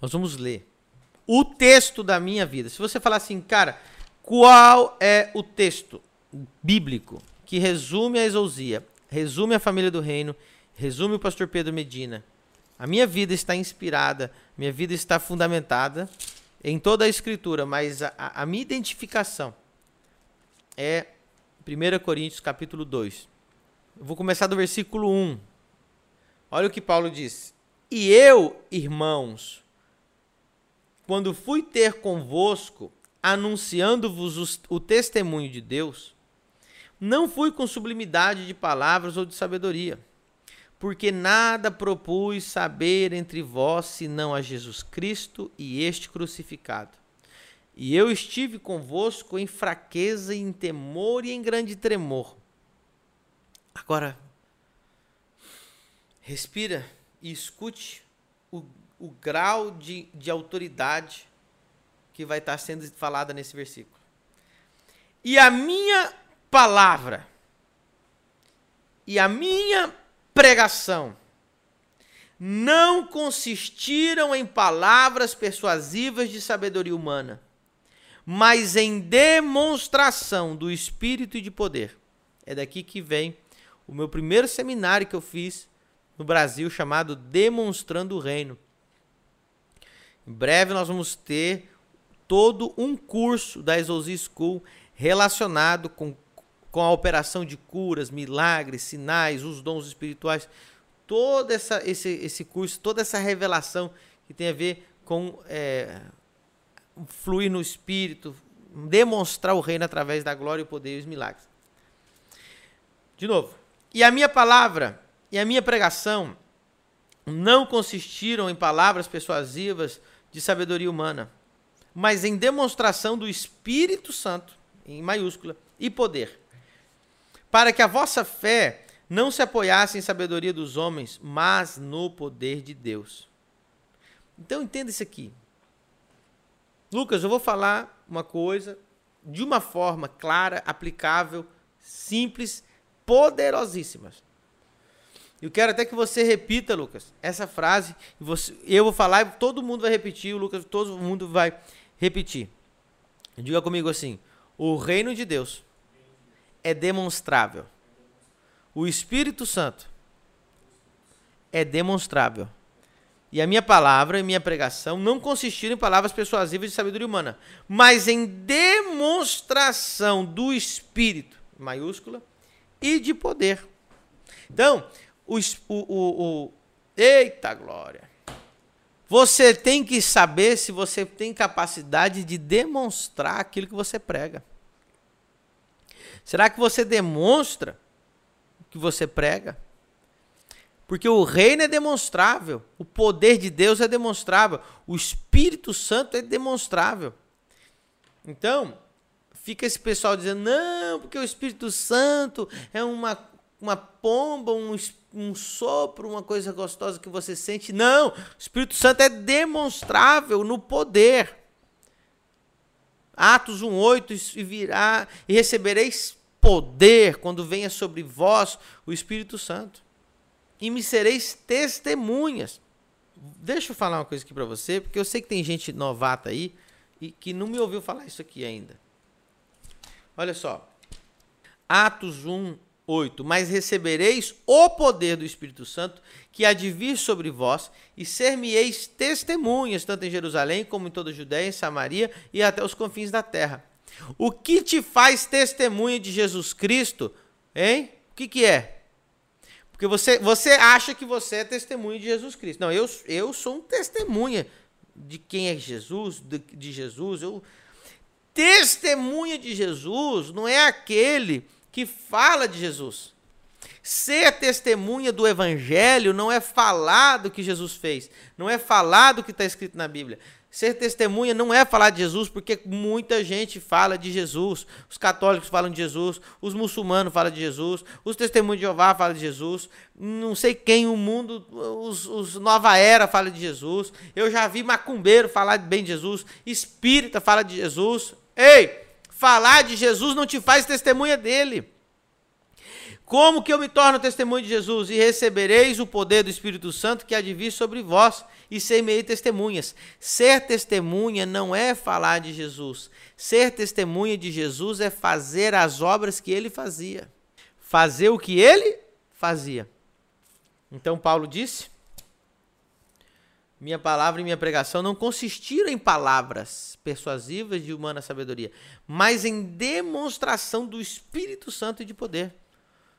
Nós vamos ler o texto da minha vida. Se você falar assim, cara, qual é o texto bíblico que resume a exousia, resume a família do reino, resume o pastor Pedro Medina? A minha vida está inspirada, minha vida está fundamentada em toda a escritura, mas a, a minha identificação é 1 Coríntios capítulo 2. Eu vou começar do versículo 1. Olha o que Paulo diz. E eu, irmãos, quando fui ter convosco, anunciando-vos o testemunho de Deus, não fui com sublimidade de palavras ou de sabedoria, porque nada propus saber entre vós senão a Jesus Cristo e este crucificado. E eu estive convosco em fraqueza, em temor e em grande tremor. Agora, respira e escute o, o grau de, de autoridade que vai estar sendo falada nesse versículo. E a minha palavra e a minha pregação não consistiram em palavras persuasivas de sabedoria humana, mas em demonstração do Espírito e de poder. É daqui que vem o meu primeiro seminário que eu fiz no Brasil chamado Demonstrando o Reino. Em breve nós vamos ter todo um curso da Exousia School relacionado com, com a operação de curas, milagres, sinais, os dons espirituais. Todo essa, esse, esse curso, toda essa revelação que tem a ver com é, fluir no Espírito, demonstrar o reino através da glória, o poder e os milagres. De novo. E a minha palavra e a minha pregação não consistiram em palavras persuasivas de sabedoria humana, mas em demonstração do Espírito Santo, em maiúscula, e poder, para que a vossa fé não se apoiasse em sabedoria dos homens, mas no poder de Deus. Então entenda isso aqui. Lucas, eu vou falar uma coisa de uma forma clara, aplicável, simples, poderosíssimas. Eu quero até que você repita, Lucas, essa frase. Você, eu vou falar e todo mundo vai repetir. O Lucas, todo mundo vai repetir. Diga comigo assim: o reino de Deus é demonstrável. O Espírito Santo é demonstrável. E a minha palavra e minha pregação não consistiram em palavras persuasivas de sabedoria humana, mas em demonstração do Espírito, maiúscula, e de poder. Então, o, o, o, eita glória. Você tem que saber se você tem capacidade de demonstrar aquilo que você prega. Será que você demonstra o que você prega? Porque o reino é demonstrável, o poder de Deus é demonstrável, o Espírito Santo é demonstrável. Então, fica esse pessoal dizendo: não, porque o Espírito Santo é uma, uma pomba, um, um sopro, uma coisa gostosa que você sente. Não, o Espírito Santo é demonstrável no poder. Atos 1:8 e virá e recebereis poder quando venha sobre vós o Espírito Santo. E me sereis testemunhas. Deixa eu falar uma coisa aqui para você, porque eu sei que tem gente novata aí e que não me ouviu falar isso aqui ainda. Olha só. Atos 1, 8. Mas recebereis o poder do Espírito Santo, que há de vir sobre vós, e ser-me-eis testemunhas, tanto em Jerusalém como em toda a Judéia, em Samaria e até os confins da terra. O que te faz testemunha de Jesus Cristo, hein? O que, que é? Porque você, você acha que você é testemunha de Jesus Cristo. Não, eu, eu sou um testemunha de quem é Jesus, de, de Jesus. Eu, testemunha de Jesus não é aquele que fala de Jesus. Ser testemunha do Evangelho não é falar do que Jesus fez, não é falar do que está escrito na Bíblia. Ser testemunha não é falar de Jesus, porque muita gente fala de Jesus. Os católicos falam de Jesus, os muçulmanos falam de Jesus, os testemunhos de Jeová falam de Jesus, não sei quem, o mundo, os, os Nova Era falam de Jesus. Eu já vi macumbeiro falar bem de Jesus, espírita fala de Jesus. Ei! Falar de Jesus não te faz testemunha dele. Como que eu me torno testemunho de Jesus? E recebereis o poder do Espírito Santo que há de vir sobre vós, e serei testemunhas. Ser testemunha não é falar de Jesus. Ser testemunha de Jesus é fazer as obras que ele fazia. Fazer o que ele fazia. Então Paulo disse: Minha palavra e minha pregação não consistiram em palavras persuasivas de humana sabedoria, mas em demonstração do Espírito Santo e de poder.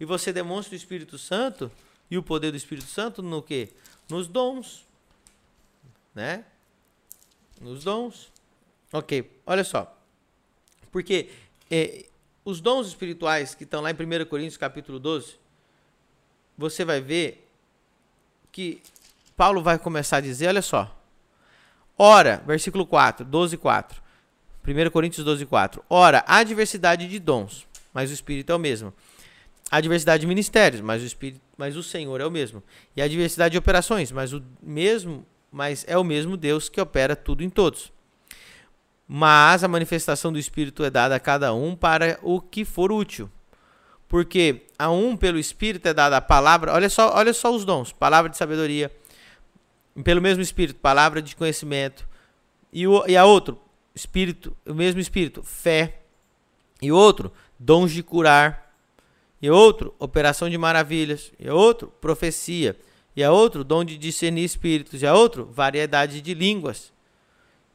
E você demonstra o Espírito Santo e o poder do Espírito Santo no que? Nos dons. Né? Nos dons. Ok, olha só. Porque é, os dons espirituais que estão lá em 1 Coríntios capítulo 12, você vai ver que Paulo vai começar a dizer, olha só. Ora, versículo 4, 12, 4. 1 Coríntios 12, 4. Ora, há diversidade de dons, mas o Espírito é o mesmo. Há diversidade de ministérios, mas o Espírito, mas o Senhor é o mesmo. E há diversidade de operações, mas o mesmo, mas é o mesmo Deus que opera tudo em todos. Mas a manifestação do Espírito é dada a cada um para o que for útil. Porque a um pelo Espírito é dada a palavra, olha só, olha só os dons, palavra de sabedoria, pelo mesmo Espírito, palavra de conhecimento, e, o, e a outro, Espírito, o mesmo Espírito, fé, e outro, dons de curar, e outro, operação de maravilhas, e outro, profecia, e a outro, dom de discernir espíritos, e a outro, variedade de línguas,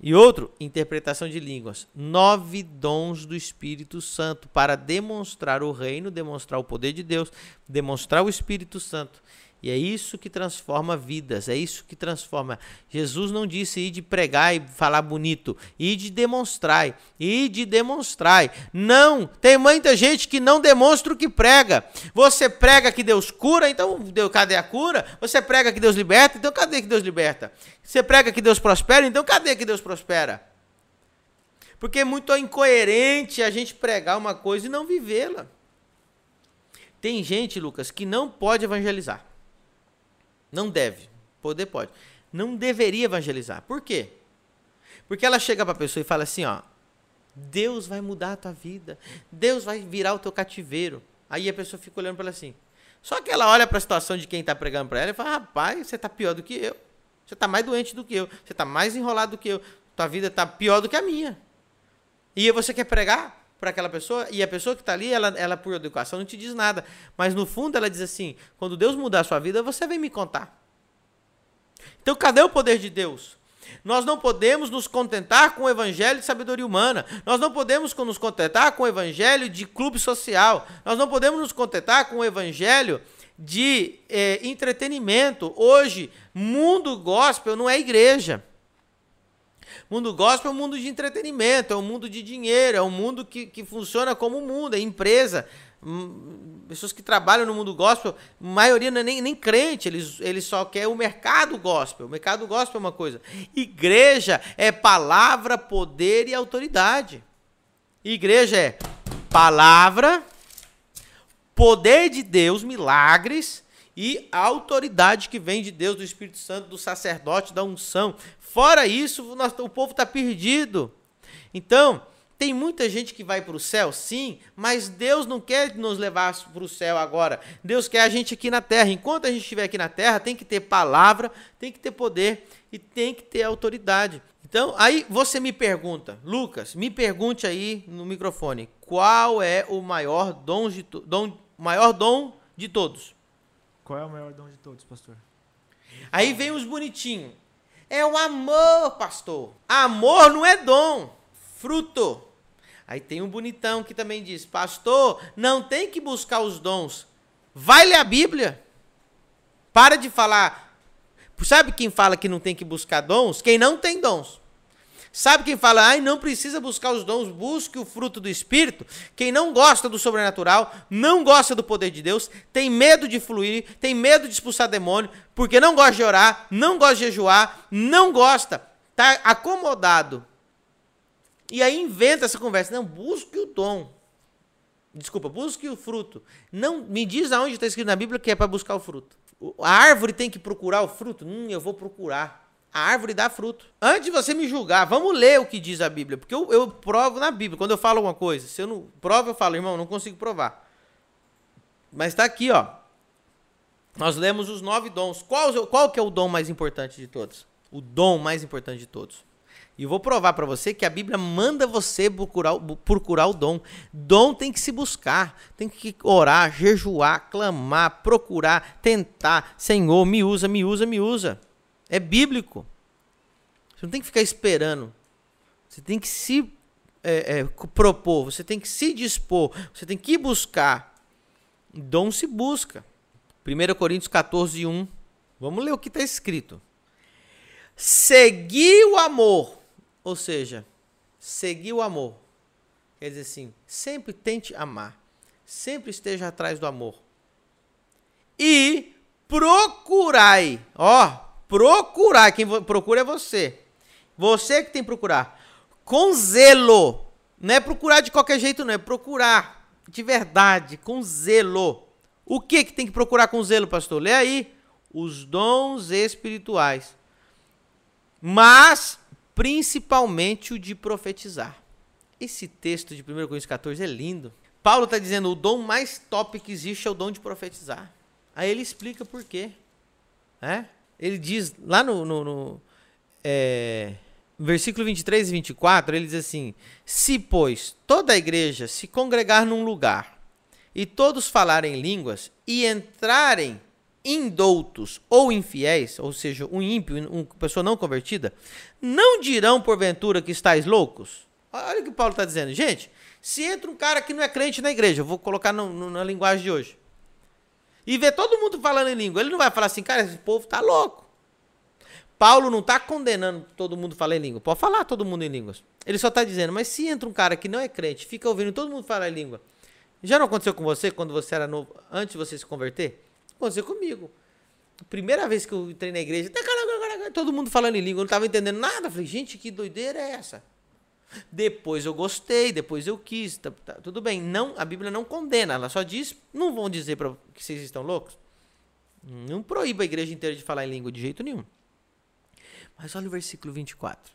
e outro, interpretação de línguas. Nove dons do Espírito Santo para demonstrar o reino, demonstrar o poder de Deus, demonstrar o Espírito Santo. E é isso que transforma vidas, é isso que transforma. Jesus não disse ir de pregar e falar bonito, ir de demonstrar, ir de demonstrar. Não, tem muita gente que não demonstra o que prega. Você prega que Deus cura, então cadê a cura? Você prega que Deus liberta, então cadê que Deus liberta? Você prega que Deus prospera, então cadê que Deus prospera? Porque é muito incoerente a gente pregar uma coisa e não vivê-la. Tem gente, Lucas, que não pode evangelizar. Não deve. Poder pode. Não deveria evangelizar. Por quê? Porque ela chega para a pessoa e fala assim, ó, Deus vai mudar a tua vida. Deus vai virar o teu cativeiro. Aí a pessoa fica olhando para ela assim. Só que ela olha para a situação de quem está pregando para ela e fala: "Rapaz, você está pior do que eu. Você está mais doente do que eu. Você está mais enrolado do que eu. Tua vida está pior do que a minha." E você quer pregar? Para aquela pessoa, e a pessoa que está ali, ela, ela por educação não te diz nada. Mas no fundo ela diz assim: quando Deus mudar a sua vida, você vem me contar. Então cadê o poder de Deus? Nós não podemos nos contentar com o evangelho de sabedoria humana. Nós não podemos nos contentar com o evangelho de clube social. Nós não podemos nos contentar com o evangelho de é, entretenimento. Hoje, mundo gospel não é igreja. Mundo gospel é um mundo de entretenimento, é um mundo de dinheiro, é um mundo que, que funciona como mundo, é empresa. Hum, pessoas que trabalham no mundo gospel, maioria não é nem, nem crente, eles, eles só querem o mercado gospel. O mercado gospel é uma coisa. Igreja é palavra, poder e autoridade. Igreja é palavra, poder de Deus, milagres e autoridade que vem de Deus, do Espírito Santo, do sacerdote, da unção. Fora isso, o povo está perdido. Então, tem muita gente que vai para o céu, sim, mas Deus não quer nos levar para o céu agora. Deus quer a gente aqui na terra. Enquanto a gente estiver aqui na terra, tem que ter palavra, tem que ter poder e tem que ter autoridade. Então, aí você me pergunta, Lucas, me pergunte aí no microfone, qual é o maior dom de, dom, maior dom de todos? Qual é o maior dom de todos, pastor? Aí vem os bonitinhos. É o amor, pastor. Amor não é dom, fruto. Aí tem um bonitão que também diz: Pastor, não tem que buscar os dons. Vai ler a Bíblia. Para de falar. Sabe quem fala que não tem que buscar dons? Quem não tem dons. Sabe quem fala, ai, não precisa buscar os dons, busque o fruto do Espírito? Quem não gosta do sobrenatural, não gosta do poder de Deus, tem medo de fluir, tem medo de expulsar demônio, porque não gosta de orar, não gosta de jejuar, não gosta, tá acomodado. E aí inventa essa conversa, não, busque o dom. Desculpa, busque o fruto. Não me diz aonde está escrito na Bíblia que é para buscar o fruto. A árvore tem que procurar o fruto? Hum, eu vou procurar. A árvore dá fruto. Antes de você me julgar, vamos ler o que diz a Bíblia. Porque eu, eu provo na Bíblia. Quando eu falo alguma coisa, se eu não provo, eu falo, irmão, não consigo provar. Mas está aqui, ó. Nós lemos os nove dons. Qual, qual que é o dom mais importante de todos? O dom mais importante de todos. E eu vou provar para você que a Bíblia manda você procurar, procurar o dom. Dom tem que se buscar, tem que orar, jejuar, clamar, procurar, tentar. Senhor, me usa, me usa, me usa. É bíblico. Você não tem que ficar esperando. Você tem que se é, é, propor, você tem que se dispor, você tem que buscar. Dom se busca. 1 Coríntios 14, 1. Vamos ler o que está escrito. Seguir o amor ou seja, seguir o amor. Quer dizer assim, sempre tente amar. Sempre esteja atrás do amor. E procurai. Ó, procurai. Quem procura é você. Você que tem que procurar. Com zelo. Não é procurar de qualquer jeito, não. É procurar de verdade, com zelo. O que, que tem que procurar com zelo, pastor? Lê aí. Os dons espirituais. Mas principalmente o de profetizar. Esse texto de 1 Coríntios 14 é lindo. Paulo está dizendo o dom mais top que existe é o dom de profetizar. Aí ele explica por quê. É? Ele diz lá no, no, no é, versículo 23 e 24, ele diz assim: Se, pois, toda a igreja se congregar num lugar e todos falarem línguas e entrarem indoutos ou infiéis, ou seja, um ímpio, uma pessoa não convertida, não dirão porventura que estáis loucos? Olha o que Paulo está dizendo. Gente, se entra um cara que não é crente na igreja, vou colocar no, no, na linguagem de hoje, e vê todo mundo falando em língua, ele não vai falar assim, cara, esse povo está louco. Paulo não está condenando todo mundo falar em língua. Pode falar todo mundo em línguas. Ele só está dizendo, mas se entra um cara que não é crente, fica ouvindo todo mundo falar em língua. Já não aconteceu com você quando você era novo, antes de você se converter? Aconteceu comigo. Primeira vez que eu entrei na igreja, todo mundo falando em língua, eu não estava entendendo nada. falei, gente, que doideira é essa? Depois eu gostei, depois eu quis, tá, tá, tudo bem. Não, a Bíblia não condena, ela só diz, não vão dizer para que vocês estão loucos. Não proíba a igreja inteira de falar em língua de jeito nenhum. Mas olha o versículo 24.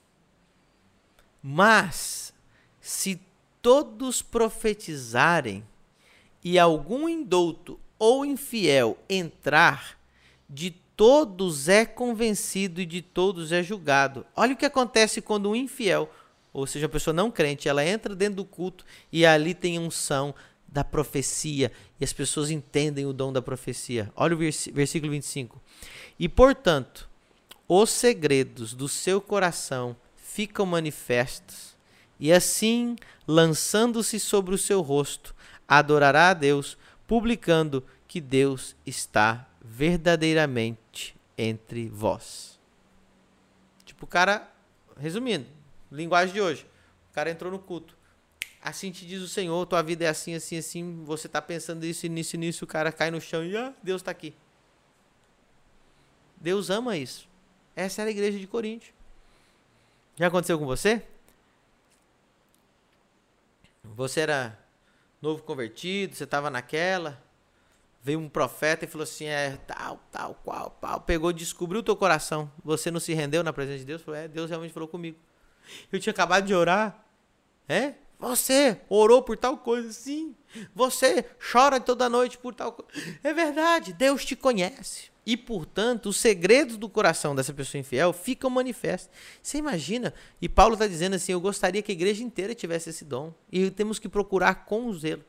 Mas se todos profetizarem e algum indouto ou infiel entrar, de todos é convencido e de todos é julgado. Olha o que acontece quando um infiel, ou seja, a pessoa não crente, ela entra dentro do culto e ali tem unção da profecia e as pessoas entendem o dom da profecia. Olha o versículo 25. E portanto, os segredos do seu coração ficam manifestos, e assim, lançando-se sobre o seu rosto, adorará a Deus publicando que Deus está verdadeiramente entre vós. Tipo, o cara, resumindo, linguagem de hoje, o cara entrou no culto. Assim te diz o Senhor, tua vida é assim, assim, assim, você está pensando isso, nisso, nisso, o cara cai no chão e ah, Deus está aqui. Deus ama isso. Essa era a igreja de Corinto. Já aconteceu com você? Você era novo convertido, você estava naquela. Veio um profeta e falou assim: é tal, tal, qual, qual. Pegou, descobriu o teu coração. Você não se rendeu na presença de Deus? Falou: é, Deus realmente falou comigo. Eu tinha acabado de orar. É? Você orou por tal coisa, sim. Você chora toda noite por tal coisa. É verdade, Deus te conhece. E, portanto, os segredos do coração dessa pessoa infiel ficam manifestos. Você imagina? E Paulo está dizendo assim: eu gostaria que a igreja inteira tivesse esse dom. E temos que procurar com zelo.